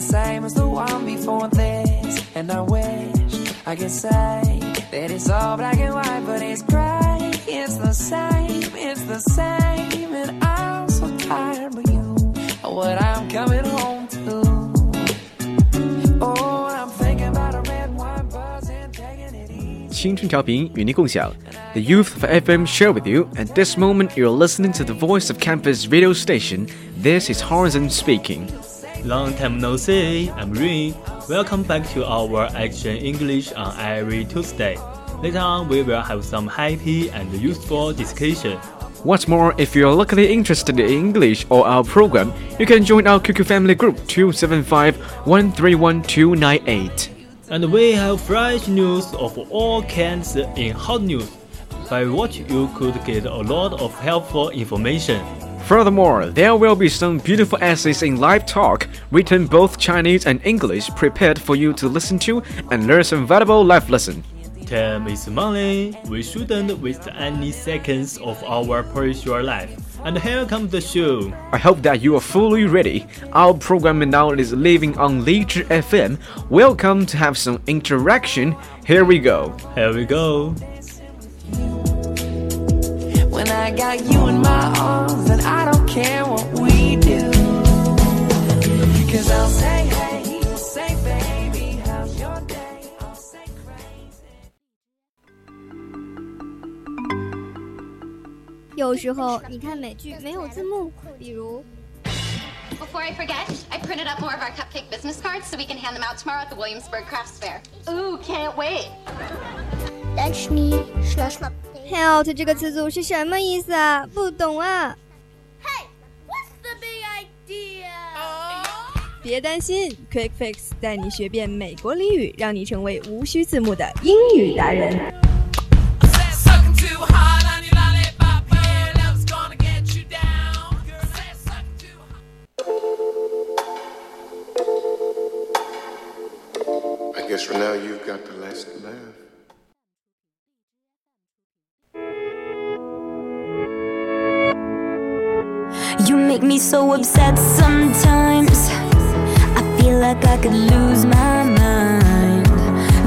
same as the one before this. And I wish I could say that it's all black and white, but it's gray. It's the same, it's the same. And I'm so tired of you, what I'm coming home to. Oh, I'm thinking about a red wine buzzing, taking it easy. 青春调频与您共享，The Youth of FM share with you. At this moment, you're listening to the voice of campus radio station. This is Horizon speaking. Long time no see, I'm Rin. Welcome back to our Action English on every Tuesday. Later on, we will have some happy and useful discussion. What's more, if you're luckily interested in English or our program, you can join our QQ family group 275 131298. And we have fresh news of all kinds in hot news, by which you could get a lot of helpful information. Furthermore, there will be some beautiful essays in live talk, written both Chinese and English, prepared for you to listen to and learn some valuable life lesson. Time is money. We shouldn't waste any seconds of our precious life. And here comes the show. I hope that you are fully ready. Our program now is living on Leisure FM. Welcome to have some interaction. Here we go. Here we go. got you in my arms, and I don't care what we do. Cause I'll say, hey, you'll say, baby, how's your day? I'll say crazy. 有时候你看美剧没有字幕，比如 Before I forget, I printed up more of our cupcake business cards so we can hand them out tomorrow at the Williamsburg Crafts Fair. Ooh, can't wait. “help” 这个词组是什么意思啊？不懂啊。Hey, what's the big idea? 别担心，Quick Fix 带你学遍美国俚语，让你成为无需字幕的英语达人。I guess for now you've got the last laugh. Make me so upset sometimes. I feel like I could lose my mind.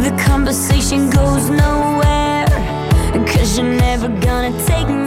The conversation goes nowhere. Cause you're never gonna take me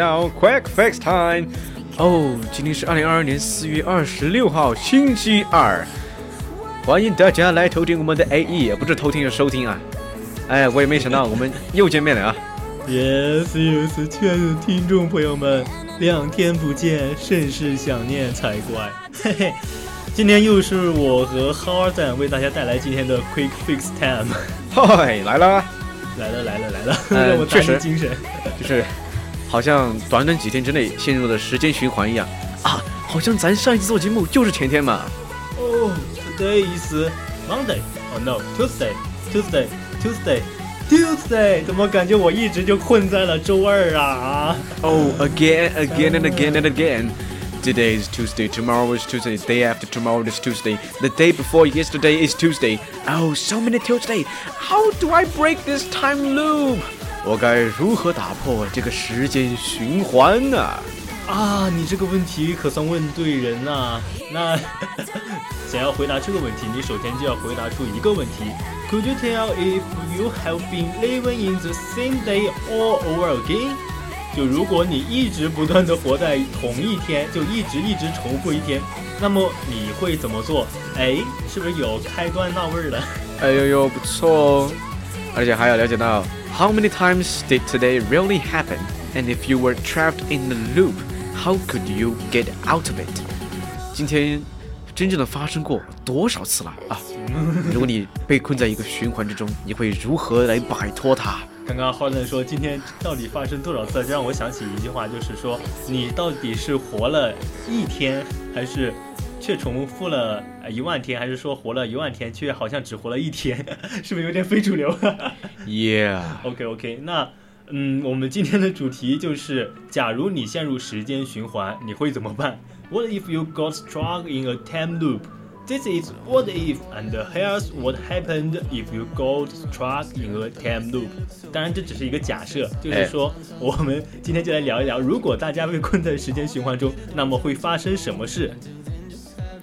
our quick fix time. 哦，今天是二零二二年四月二十六号，星期二。欢迎大家来偷听我们的 AE，不是偷听是收听啊。哎，我也没想到我们又见面了啊。Yes, yes，亲爱的听众朋友们，两天不见，甚是想念才怪。嘿嘿，今天又是我和 Howard 为大家带来今天的 Quick Fix Time。嗨，来了，来了来了来了，呃 让我打确实起精神。就是好像短短几天之内陷入了时间循环一样啊，好像咱上一次做节目就是前天嘛。Oh, today is Monday. Oh no, Tuesday, Tuesday, Tuesday. Tuesday，怎么感觉我一直就困在了周二啊？Oh, again, again, and again, and again. Today is Tuesday, tomorrow is Tuesday, day after tomorrow is Tuesday, the day before yesterday is Tuesday. Oh, so many Tuesday. How do I break this time loop? 我该如何打破这个时间循环呢、啊，你这个问题可算问对人了、那 想要回答这个问题，你首先就要回答出一个问题。Could you tell if you have been living in the same day all over again？就如果你一直不断的活在同一天，就一直一直重复一天，那么你会怎么做？哎，是不是有开端那味儿了？哎呦呦，不错哦！而且还要了解到，How many times did today really happen? And if you were trapped in the loop, how could you get out of it? 今天真正的发生过多少次了啊？如果你被困在一个循环之中，你会如何来摆脱它？刚刚浩顿说今天到底发生多少次，这让我想起一句话，就是说你到底是活了一天，还是却重复了呃一万天，还是说活了一万天却好像只活了一天，是不是有点非主流 Yeah，？OK OK，那嗯，我们今天的主题就是，假如你陷入时间循环，你会怎么办？What if you got stuck in a time loop? This is what if, and here's what happened if you got stuck in a time loop. 当然，这只是一个假设，就是说，我们今天就来聊一聊，如果大家被困在时间循环中，那么会发生什么事？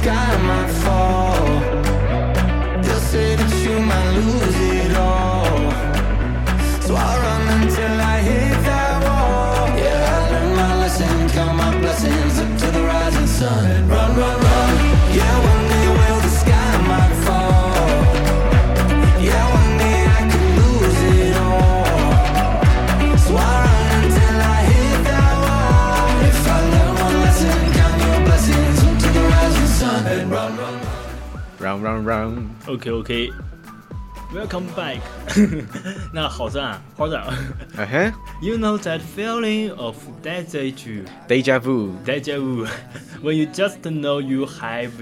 sky might fall. They'll say that you might lose it all. So I'll run until I hit that wall. Yeah, I learned my lesson, count my blessings up to the rising sun. Run run，OK OK。Welcome back。那好赞啊，好赞啊 You know that feeling of deja vu,，Deja vu，deja vu, when you just know you have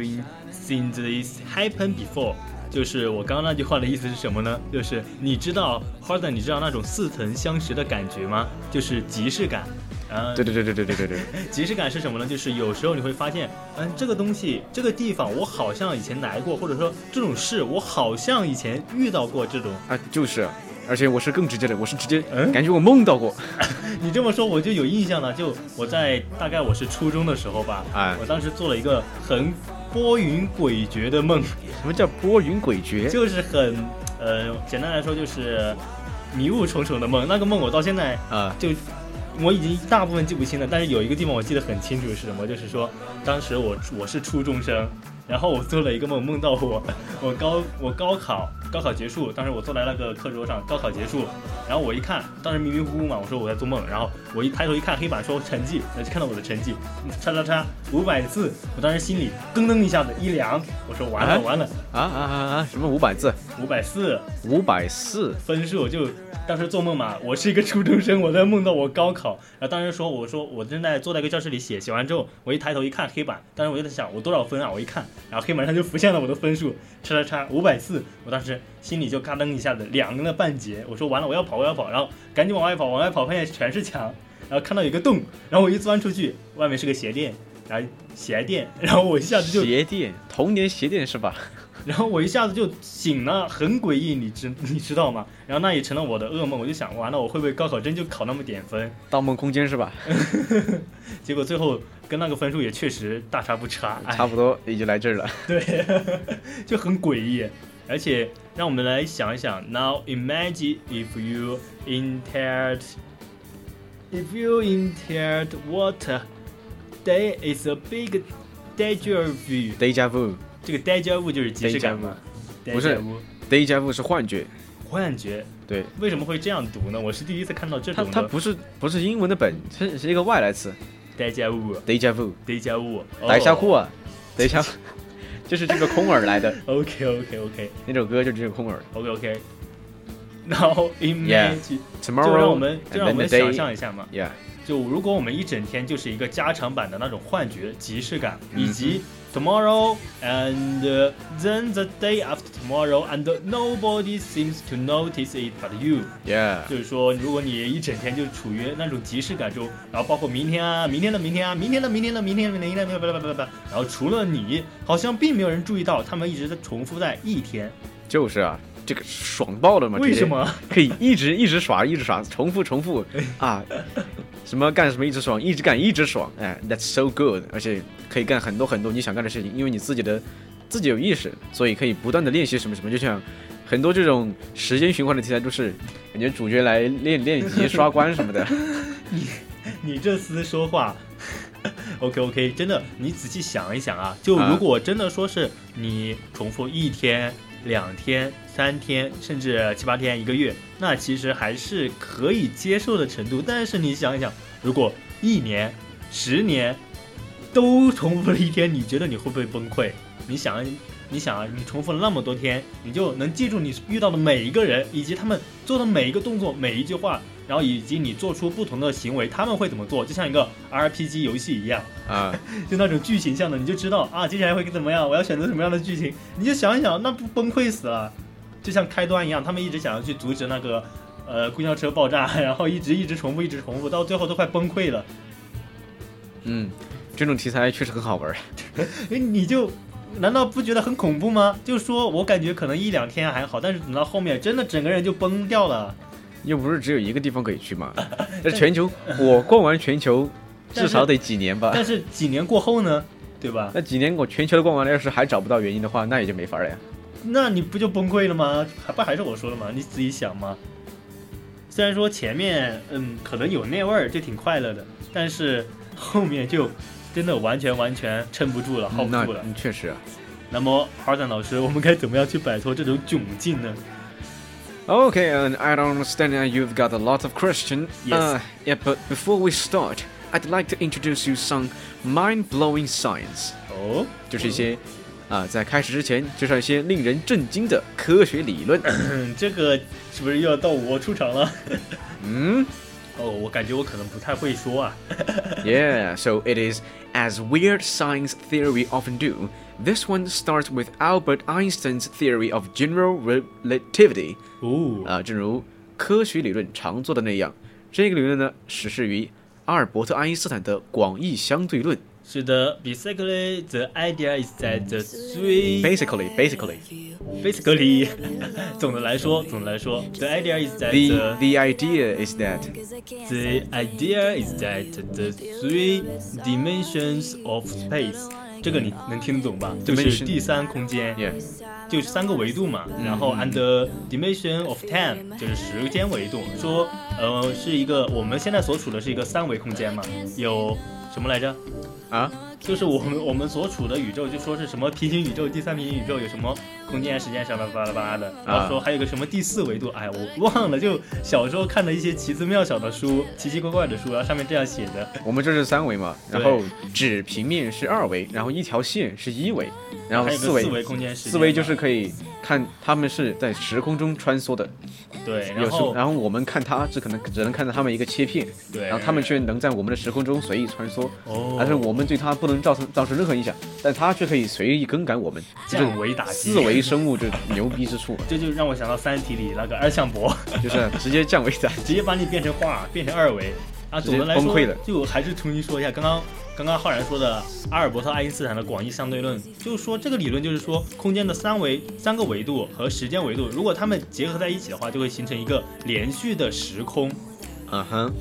seen this happen before。就是我刚刚那句话的意思是什么呢？就是你知道 Harden，你知道那种似曾相识的感觉吗？就是即视感。啊，对对对对对对对对，即视感是什么呢？就是有时候你会发现，嗯，这个东西、这个地方，我好像以前来过，或者说这种事，我好像以前遇到过这种。啊就是，而且我是更直接的，我是直接嗯感觉我梦到过，你这么说我就有印象了，就我在大概我是初中的时候吧，哎我当时做了一个很波云诡谲的梦，什么叫波云诡谲？就是很，呃，简单来说就是迷雾重重的梦。那个梦我到现在啊就我已经大部分记不清了，但是有一个地方我记得很清楚是什么，就是说当时我我是初中生，然后我做了一个梦，梦到我 我高我高考高考结束，当时我坐在那个课桌上，高考结束，然后我一看，当时迷迷糊糊嘛，我说我在做梦，然后我一抬头一看黑板说成绩，然后就看到我的成绩，叉叉叉五百字，我当时心里咯噔一下子一凉，我说完了啊完了，啊啊啊啊！什么五百字？五百四。五百四？分数就当时做梦嘛，我是一个初中生，我在梦到我高考，然后当时说我说我正在坐在一个教室里写，写完之后我一抬头一看黑板，当时我就在想我多少分啊，我一看，然后黑板上就浮现了我的分数，叉叉叉五百四，我当时心里就嘎噔一下子凉了半截，我说完了我要跑我要跑，然后赶紧往外跑往外跑，发现全是墙，然后看到有个洞，然后我一钻出去，外面是个鞋垫，然后鞋垫，然后我一下子就鞋垫，童年鞋垫是吧？然后我一下子就醒了，很诡异，你知 你知道吗？然后那也成了我的噩梦，我就想完了，我会不会高考真就考那么点分？盗梦空间是吧？结果最后跟那个分数也确实大差不差，哎差不多也就来这儿了。对，就很诡异。而且让我们来想一想，Now imagine if you entered, if you entered water, there is a big deja vu。Deja vu，这个 deja vu 就是即视感嘛？不是 Deja vu 是幻觉，幻觉。对，为什么会这样读呢？我是第一次看到这它种它。它不是不是英文的本，是是一个外来词 deja vu。，deja vu，deja vu。来下库啊，等一下，就是这个空耳来的 OK OK OK 那首歌，就这个空耳。OK OK，Now imagine，就让 Tomorrow 我们就让我们想象一下嘛。Yeah，就如果我们一整天就是一个加长版的那种幻觉、即视感，嗯以及 tomorrow and uh, then the day after tomorrow and nobody seems to notice it but you。Yeah，就是说，如果你一整天就处于那种即视感中，然后包括明天啊、明天的明天啊、明天的明天的明天的明天的，巴拉巴拉巴拉，然后除了你，好像并没有人注意到，他们一直在重复在一天。就是啊，这个爽爆了嘛！为什么？可以一直一直耍，一直耍，重复重复啊！什么干什么一直爽，一直干一直爽，哎，That's so good！而且可以干很多很多你想干的事情，因为你自己的自己有意识，所以可以不断的练习什么什么。就像很多这种时间循环的题材，都是感觉主角来练练级、刷关什么的。你你这厮说话，OK OK，真的，你仔细想一想啊，就如果真的说是你重复一天、两天、三天，甚至七八天、一个月，那其实还是可以接受的程度。但是你想一想，如果一年、十年都重复了一天，你觉得你会不会崩溃？你想，你想啊，你重复了那么多天，你就能记住你遇到的每一个人，以及他们做的每一个动作、每一句话，然后以及你做出不同的行为，他们会怎么做？就像一个 RPG 游戏一样啊，就那种剧情向的，你就知道啊，接下来会怎么样，我要选择什么样的剧情，你就想一想，那不崩溃死了？就像开端一样，他们一直想要去阻止那个呃公交车爆炸，然后一直一直重复，一直重复，到最后都快崩溃了。嗯，这种题材确实很好玩。哎，你就难道不觉得很恐怖吗？就说我感觉可能一两天还好，但是等到后面真的整个人就崩掉了。又不是只有一个地方可以去嘛，那全球，我逛完全球至少得几年吧。但是几年过后呢，对吧？那几年我全球都逛完了，要是还找不到原因的话，那也就没法了呀。那你不就崩溃了吗？还不还是我说的吗？你自己想嘛。虽然说前面嗯可能有那味儿，就挺快乐的，但是后面就真的完全完全撑不住了，hold 不住了。嗯确实啊。那么哈赞老师，我们该怎么样去摆脱这种窘境呢？Okay, and I don't understand that you've got a lot of question. Yes. Uh, yeah, but before we start, I'd like to introduce you some mind-blowing science. 哦，就是一些啊、在开始之前介绍一些令人震惊的科学理论。嗯，这个是不是又要到我出场了？嗯 哦，我感觉我可能不太会说啊。 ，Yeah, so it is as weird science theory often do. This one starts with Albert Einstein's theory of general relativity. 哦，啊，正如科学理论常做的那样，这个理论呢始始于阿尔伯特·爱因斯坦的广义相对论。 是的，basically the idea is that the three Basically, basically, basically，总的来说，总的来说，the idea is that the the the idea is that The idea is that the three dimensions of space，这个你能听得懂吧？就是第三空间 yeah 就是三个维度嘛。然后 and the dimension of time 就是时间维度，说呃是一个我们现在所处的是一个三维空间嘛，有什么来着？啊，就是我们我们所处的宇宙，就说是什么平行宇宙、第三平行宇宙有什么空间、时间什么巴拉巴拉的，然后说还有个什么第四维度，哎，我忘了，就小时候看的一些奇思妙想的书，奇奇怪怪的书，然后上面这样写的。我们这是三维嘛，然后纸平面是二维，然后一条线是一维，然后四维四维空间时间四维就是可以看他们是在时空中穿梭的，对，然后然后我们看他只可能只能看到他们一个切片，对，然后他们却能在我们的时空中随意穿梭，哦，但是我们对他不能造成造成任何影响，但他却可以随意更改我们，降维打击。四维生物就牛逼之处，这就让我想到《三体》里那个二向箔，就是 直接降维打击。直接把你变成画，变成二维。啊。总的来说，崩溃了。就还是重新说一下刚刚刚刚浩然说的阿尔伯特·爱因斯坦的广义相对论，就是说这个理论就是说空间的三维三个维度和时间维度，如果它们结合在一起的话，就会形成一个连续的时空。嗯哼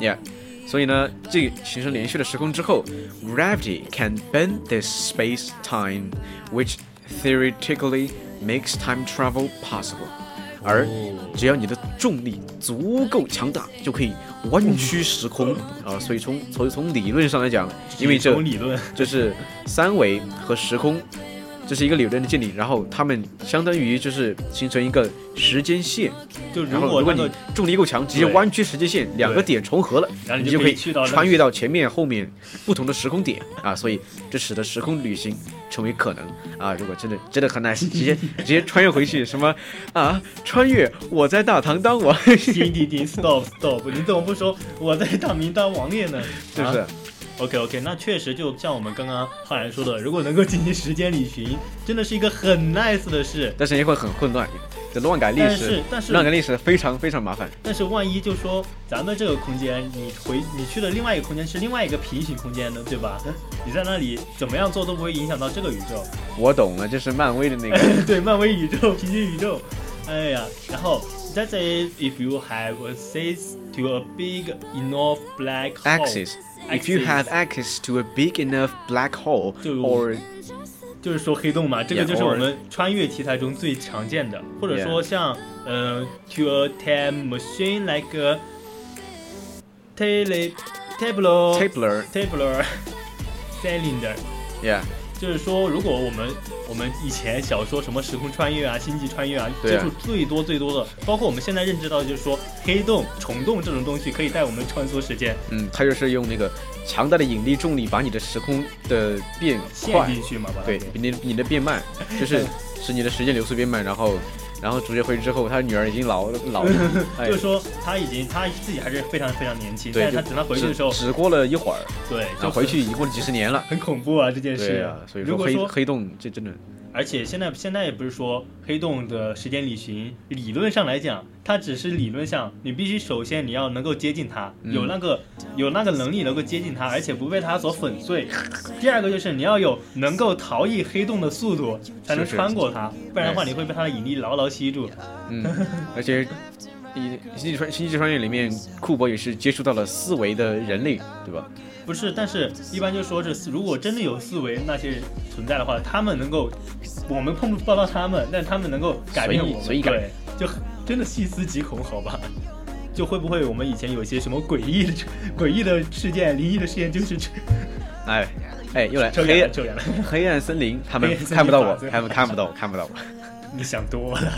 ，Yeah，所以呢，这形成连续的时空之后，gravity can bend this space-time, which theoretically makes time travel possible。而只要你的重力足够强大，就可以弯曲时空啊！所以从所以从理论上来讲，因为这从理论这是三维和时空这是一个理论的建立，然后他们相当于就是形成一个时间线，就然后如果你如果那个重力够强，直接弯曲时间线，两个点重合了，然后你就可以穿越到前面后面不同的时空点啊，所以这使得时空旅行成为可能啊。如果真的真的很 nice，直接直接穿越回去，什么啊，穿越我在大唐当王，停停停，stop stop，你怎么不说我在大明当王爷呢？是不是啊？OK OK，那确实就像我们刚刚浩然说的，如果能够进行时间旅行，真的是一个很 nice 的事。但是也会很混乱，这乱改历但史是，但是乱改历史非常非常麻烦。但是万一就说咱们这个空间，你回你去的另外一个空间是另外一个平行空间的，对吧？你在那里怎么样做都不会影响到这个宇宙。我懂了，就是漫威的那个 对，漫威宇宙、平行宇宙。哎呀，然后 that is if you have access to a big enough black hole. axis。If you have access to a big enough black hole 就 or 就是说黑洞嘛，这个 Yeah, 就是我 or- 们穿越题材中最常见的，或者 Yeah. 说像呃，to a time machine like a tele tableau Tabler tabler cylinder， yeah 就是说，如果我们我们以前小说什么时空穿越啊、星际穿越啊，接触最多最多的，包括我们现在认知到，的就是说黑洞、虫洞这种东西可以带我们穿梭时间，嗯，它就是用那个强大的引力重力把你的时空的变陷快，进去嘛，把对，你你的变慢，就是 使你的时间流速变慢，然后然后主角回去之后，他女儿已经老老了，哎就是说他已经他自己还是非常非常年轻，但是他等他回去的时候，只只过了一会儿，就回去已经过了几十年了。很恐怖啊这件事。对啊，所以说黑说黑洞这真的而且现在现在也不是说黑洞的时间旅行，理论上来讲，它只是理论上，你必须首先你要能够接近它，嗯有那个有那个能力能够接近它，而且不被它所粉碎。第二个就是你要有能够逃逸黑洞的速度，才能穿过它，不然的话你会被它的引力牢牢吸住。嗯，而且一星际穿星际穿越里面，库珀也是接触到了四维的人类，对吧？不是，但是一般就说这四，如果真的有四维那些人存在的话，他们能够，我们碰不到他们，但他们能够改变我们，随意随意改对，就很真的细思极恐，好吧？就会不会我们以前有一些什么诡异的、诡异的事件、灵异的事件，就是这 哎哎，又来 扯黑暗黑暗森林，他们看不到我他们看不到我，看不到我，你想多了。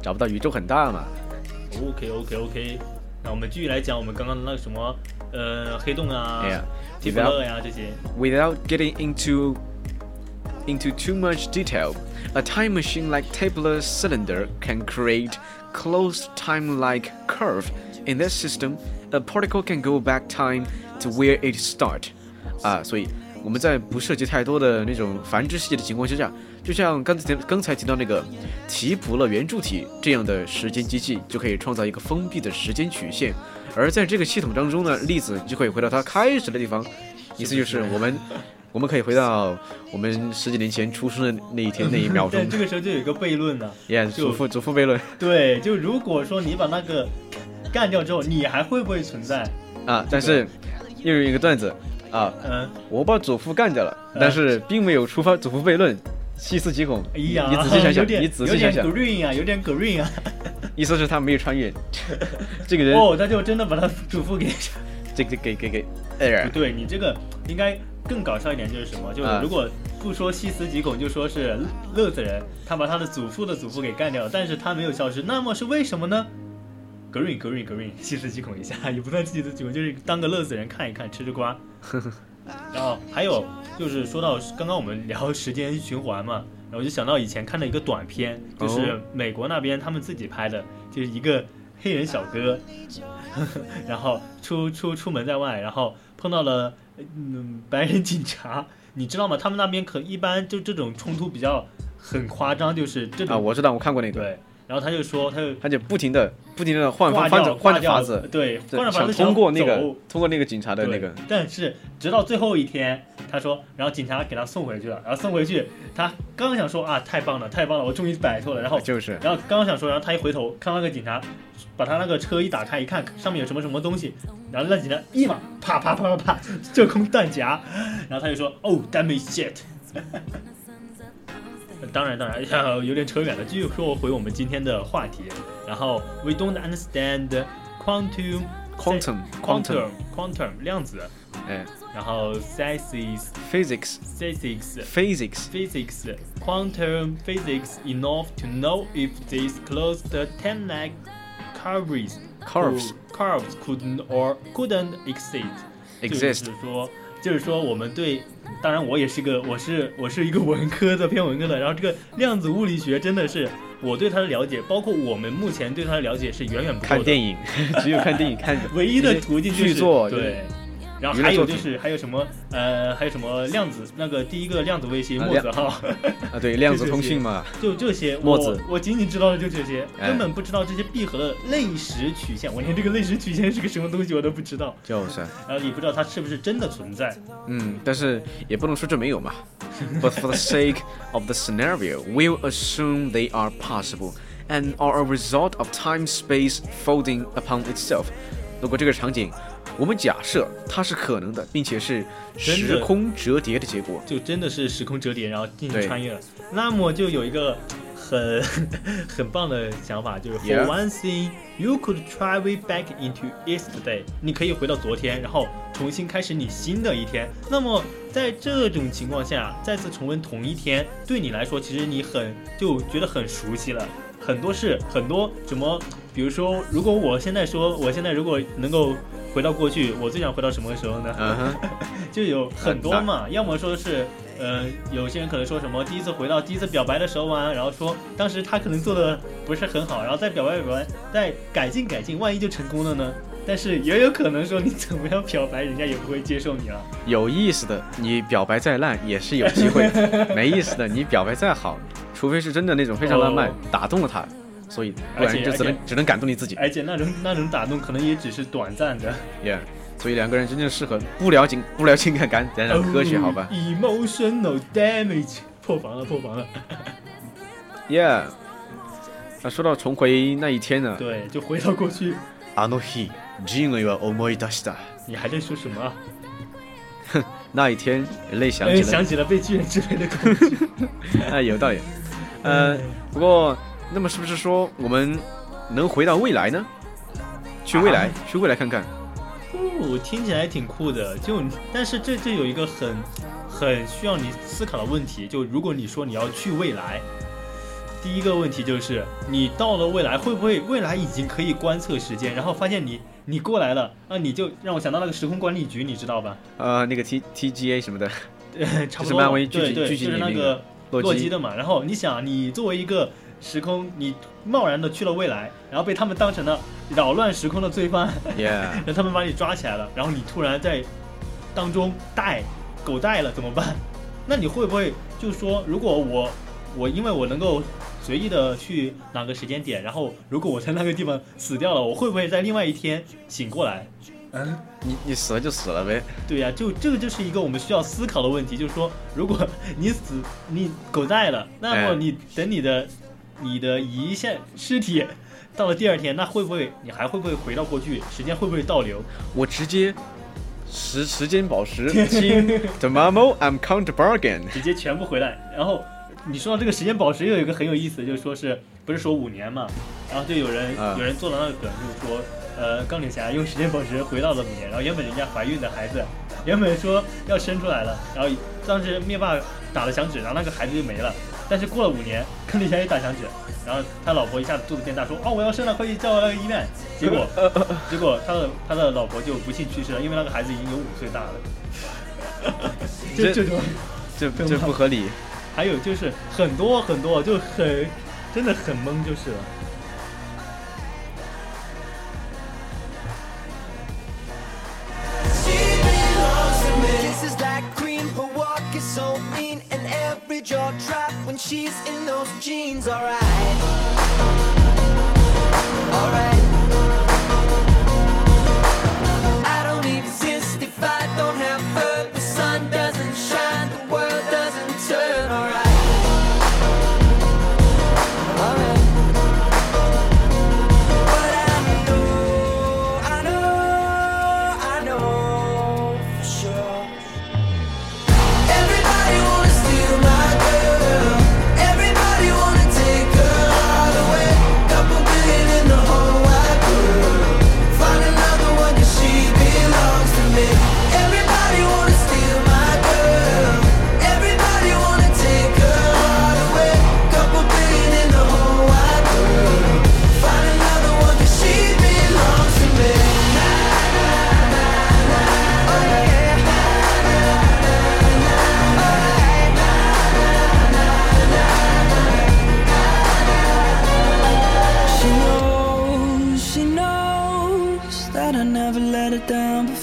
找不到宇宙很大嘛。OK OK OK，那我们继续来讲我们刚刚的那个什么，呃，黑洞啊 Yeah. 提弗勒呀这些。 Without getting into into too much detail, a time machine like tabular cylinder can create closed time-like curve. In this system, a particle can go back time to where it start. 啊，所以我们在不涉及太多的那种繁殖细节的情况之下， 就像刚才刚才提到那个提普勒圆柱体这样的时间机器，就可以创造一个封闭的时间曲线。而在这个系统当中呢，粒子就可以回到它开始的地方，意思就是我们我们可以回到我们十几年前出生的那一天那一秒钟但。这个时候就有一个悖论了、祖父祖父悖论对，就如果说你把那个干掉之后，你还会不会存在？啊，但是又有一个段子啊，嗯，我把祖父干掉了，但是并没有触发祖父悖论，细思极恐。哎呀，你仔细想想，你仔细想想有，点 green 啊，有点 green 啊。意思是他没有穿越，这个人哦，他就真的把他祖父 给。这个给给给，哎不，对，你这个应该更搞笑一点，就是什么？就是啊如果不说细思极恐，就说是乐子人，他把他的祖父的祖父给干掉了，但是他没有消失，那么是为什么呢？green green green，细思极恐一下，也不算细思极恐，就是当个乐子人看一看，吃吃瓜。然后还有就是说到刚刚我们聊时间循环嘛，然后我就想到以前看的一个短片，就是哦美国那边他们自己拍的，就是一个黑人小哥，然后出出出门在外，然后碰到了嗯白人警察，你知道吗？他们那边可一般就这种冲突比较很夸张，就是这种啊，我知道，我看过那个，对，然后他就说他就他就不停的不停的换挂换着换着法子，对，换着法子想通过那个通过那个警察的那个，但是直到最后一天，他说，然后警察给他送回去了，然后送回去，他刚想说啊，太棒了，太棒了，我终于摆脱了，然后就是然后刚刚想说，然后他一回头看到那个警察，把他那个车一打开，一看上面有什么什么东西，然后那警察立马啪啪啪啪啪这空弹夹，然后他就说，哦，damn it shit。当然，当然，有点扯远了。继续说回我们今天的话题。然后，we don't understand quantum Quantum quantum quantum 量子。 哎然后 physics ，physics physics physics physics quantum physics enough to know if these closed ten-leg curves Curves. curves couldn't or couldn't exist Exist 就是说就是说我们对。当然，我也是个，我是我是一个文科的，偏文科的。然后这个量子物理学真的是 我对他的了解，包括我们目前对他的了解是远远不够的。看电影，只有看电影看唯一的途径就是剧作对。然后还有就是还有什么呃还有什么量子那个第一个量子卫星啊墨子号啊，对，量子通讯嘛，就这些，墨子我我仅仅知道的就这些，哎根本不知道这些闭合的类时曲线，我连这个类时曲线是个什么东西我都不知道，就是，然后也不知道它是不是真的存在。嗯，但是也不能说这没有嘛。But for the sake of the scenario, we'll assume they are possible and are a result of time-space folding upon itself. 如果这个场景，我们假设它是可能的，并且是时空折叠的结果，就真的是时空折叠，然后进行穿越了。那么就有一个很 很棒的想法，就是 For one thing, you could travel back into yesterday。你可以回到昨天，然后重新开始你新的一天。那么在这种情况下，再次重温同一天，对你来说，其实你很就觉得很熟悉了。很多事，很多什么，比如说，如果我现在说，我现在如果能够回到过去，我最想回到什么时候呢？嗯哼，就有很多嘛，要么说是，呃，有些人可能说什么第一次回到第一次表白的时候嘛，然后说当时他可能做的不是很好，然后再表白表白，再改进改进，万一就成功了呢？但是也有可能说你怎么样表白，人家也不会接受你了。有意思的，你表白再烂也是有机会；没意思的，你表白再好，除非是真的那种非常浪漫，哦打动了他，所以不而且然就只能而且只能感动你自己。而且那种那种打动可能也只是短暂的。 Yeah，所以两个人真正适合不聊情不聊情感感，讲讲科学好吧 Emotional damage，破防了，破防了。 ？Yeah，那说到重回那一天呢？对，就回到过去。あの日、人類は思い出した。你还在说什么啊？那一天，人类想哎，起了想起了被巨人之类的恐惧。哎，有道理。呃，不过， 那么是不是说我们能回到未来呢？去未来，啊去未来看看。哦，听起来挺酷的。就但是这这有一个很很需要你思考的问题，就如果你说你要去未来，第一个问题就是你到了未来会不会未来已经可以观测时间，然后发现你你过来了啊，你就让我想到那个时空管理局，你知道吧？呃，那个 T T G A 什么的，呃，差不多。就是漫威剧集对对，剧集就是里那个洛基的嘛。然后你想，你作为一个时空，你贸然的去了未来，然后被他们当成了扰乱时空的罪犯。Yeah，让他们把你抓起来了，然后你突然在当中带狗带了怎么办？那你会不会就说，如果我我因为我能够随意的去哪个时间点，然后如果我在那个地方死掉了，我会不会在另外一天醒过来？嗯，你你死了就死了呗。对呀、就这个就是一个我们需要思考的问题，就是说，如果你死你狗带了，那么哎你等你的你的遗下尸体到了第二天，那会不会你还会不会回到过去？时间会不会倒流？我直接时时间宝石金 The Mamo I'm Count Bargain。直接全部回来。然后你说到这个时间宝石，又有一个很有意思，就是说是不是说五年嘛？然后就有人、啊有人做了那个梗，就是说，呃，钢铁侠用时间宝石回到了五年，然后原本人家怀孕的孩子，原本说要生出来了，然后当时灭霸打了响指，然后那个孩子就没了。但是过了五年，钢铁侠也打响指，然后他老婆一下子肚子变大，说：“哦，我要生了，快去叫那个医院。”结果，结果他的他的老婆就不幸去世了，因为那个孩子已经有五岁大了。就这这种。这这不合理。还有就是很多很多，就很真的很懵就是了。Kisses like when she's in those jeans, alright.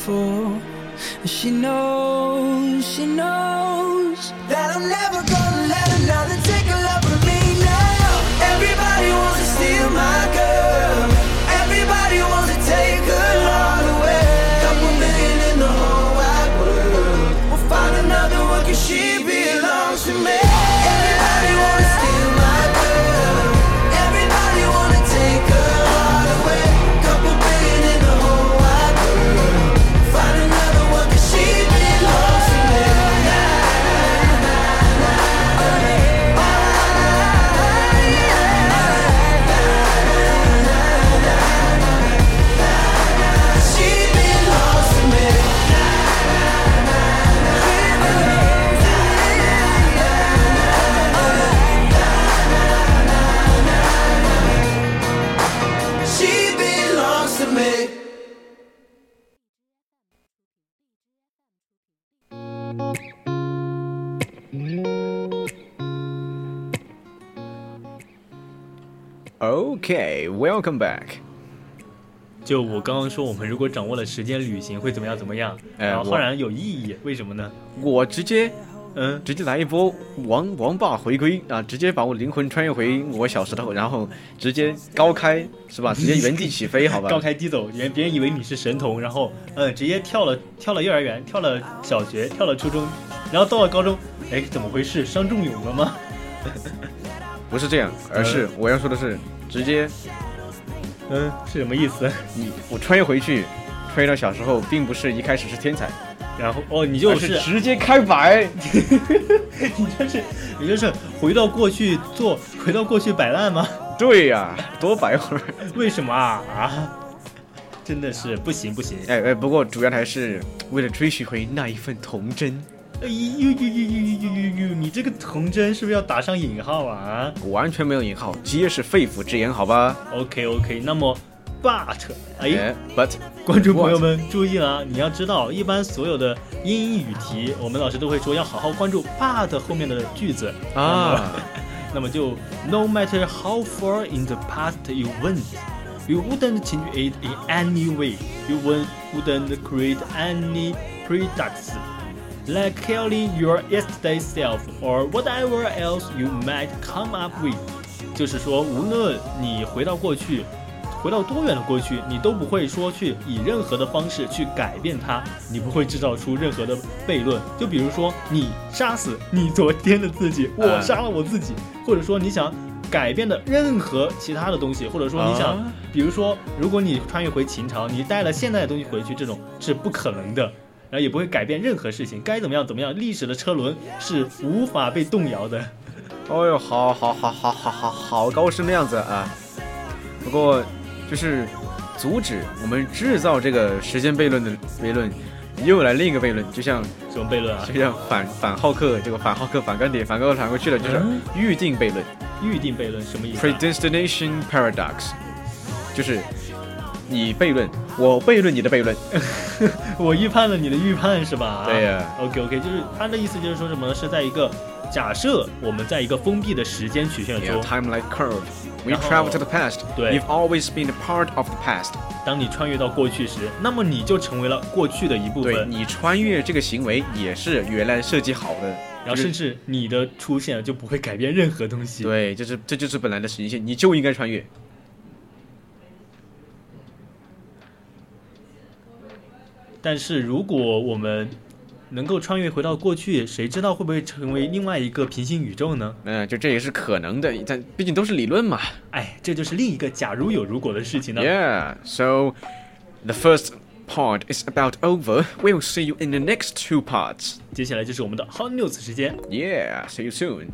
And she knows, she knows Okay, welcome back. 就我刚刚说，我们如果掌握了时间旅行会怎么样怎么样，然后浩然有意义，为什么呢？我直接，嗯，直接来一波王王霸回归啊！直接把我灵魂穿越回我小时候，然后直接高开是吧？直接原地起飞，好吧？高开低走，人别人以为你是神童，然后嗯，直接跳了跳了幼儿园，跳了小学，跳了初中，然后到了高中，哎，怎么回事？伤仲永了吗？不是这样，而是我要说的是，直接嗯，是什么意思？你我穿越回去，穿越到小时候，并不是一开始是天才，然后哦，你就而是直接开摆，你这是你这是回到过去做回到过去摆烂吗？对呀、多摆会儿。为什么啊啊？真的是不行不行！哎哎，不过主要还是为了追寻回那一份童真。哎呦呦呦呦呦呦呦！你这个童真是不是要打上引号啊？完全没有引号，皆是肺腑之言，好吧？OK OK，那么，but 哎，but 观众朋友们注意了，你要知道，一般所有的英语题，我们老师都会说要好好关注 but 后面的句子啊。那么就 No matter how far in the past you went, you wouldn't change it in any way. You wouldn't create any products. Like killing your yesterday self or whatever else you might come up with. 就是说，无论你回到过去，回到多远的过去，你都不会说去以任何的方式去改变它，你不会制造出任何的悖论。就比如说，你杀死你昨天的自己，我杀了我自己，或者说你想改变的任何其他的东西，或者说你想，啊比如说，如果你穿越回秦朝，你带了现代的东西回去，这种是不可能的。然后也不会改变任何事情，该怎么样怎么样，历史的车轮是无法被动摇的。哦 呦，好好好好好好好高深的样子啊！不过就是阻止我们制造这个时间悖论的悖论，又来另一个悖论，就像什么悖论啊？就像反反浩克这个反浩克反干点反过来反过去的，就是嗯预定悖论预定悖论什么意思、啊？（predestination paradox），就是你悖论，我悖论你的悖论。我预判了你的预判是吧？对呀 OK OK，就是他的意思就是说什么呢？是在一个假设我们在一个封闭的时间曲线中，time like curve. We travel to the past. 对 You've always been a part of the past. 当你穿越到过去时，那么你就成为了过去的一部分，对你穿越这个行为也是原来设计好的，然后甚至你的出现就不会改变任何东西。对，就是这就是本来的时间线，你就应该穿越。但是如果我们能够穿越回到过去，谁知道会不会成为另外一个平行宇宙呢？嗯、就这也是可能的，但毕竟都是理论嘛。哎，这就是另一个假如有如果的事情呢。 Yeah. So the first part is about over. We'll see you in the next two parts. 接下来就是我们的 Hot News 时间。 Yeah. See you soon.